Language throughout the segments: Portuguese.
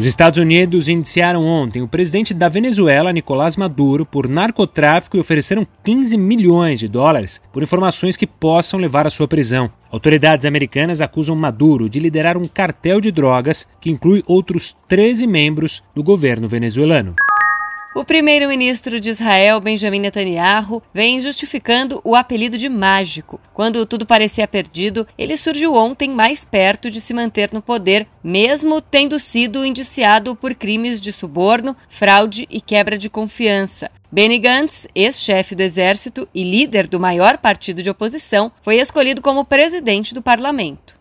Os Estados Unidos indiciaram ontem o presidente da Venezuela, Nicolás Maduro, por narcotráfico e ofereceram 15 milhões de dólares por informações que possam levar à sua prisão. Autoridades americanas acusam Maduro de liderar um cartel de drogas que inclui outros 13 membros do governo venezuelano. O primeiro-ministro de Israel, Benjamin Netanyahu, vem justificando o apelido de mágico. Quando tudo parecia perdido, ele surgiu ontem mais perto de se manter no poder, mesmo tendo sido indiciado por crimes de suborno, fraude e quebra de confiança. Benny Gantz, ex-chefe do exército e líder do maior partido de oposição, foi escolhido como presidente do parlamento.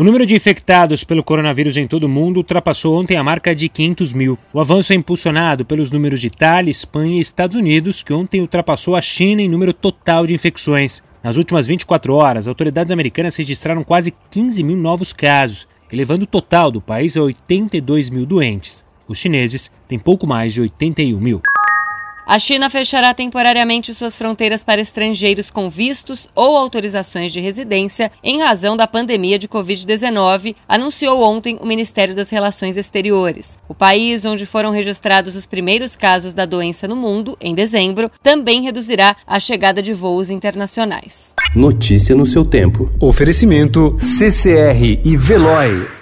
O número de infectados pelo coronavírus em todo o mundo ultrapassou ontem a marca de 500 mil. O avanço é impulsionado pelos números de Itália, Espanha e Estados Unidos, que ontem ultrapassou a China em número total de infecções. Nas últimas 24 horas, autoridades americanas registraram quase 15 mil novos casos, elevando o total do país a 82 mil doentes. Os chineses têm pouco mais de 81 mil. A China fechará temporariamente suas fronteiras para estrangeiros com vistos ou autorizações de residência em razão da pandemia de Covid-19, anunciou ontem o Ministério das Relações Exteriores. O país, onde foram registrados os primeiros casos da doença no mundo, em dezembro, também reduzirá a chegada de voos internacionais. Notícia no seu tempo. Oferecimento CCR e Veloy.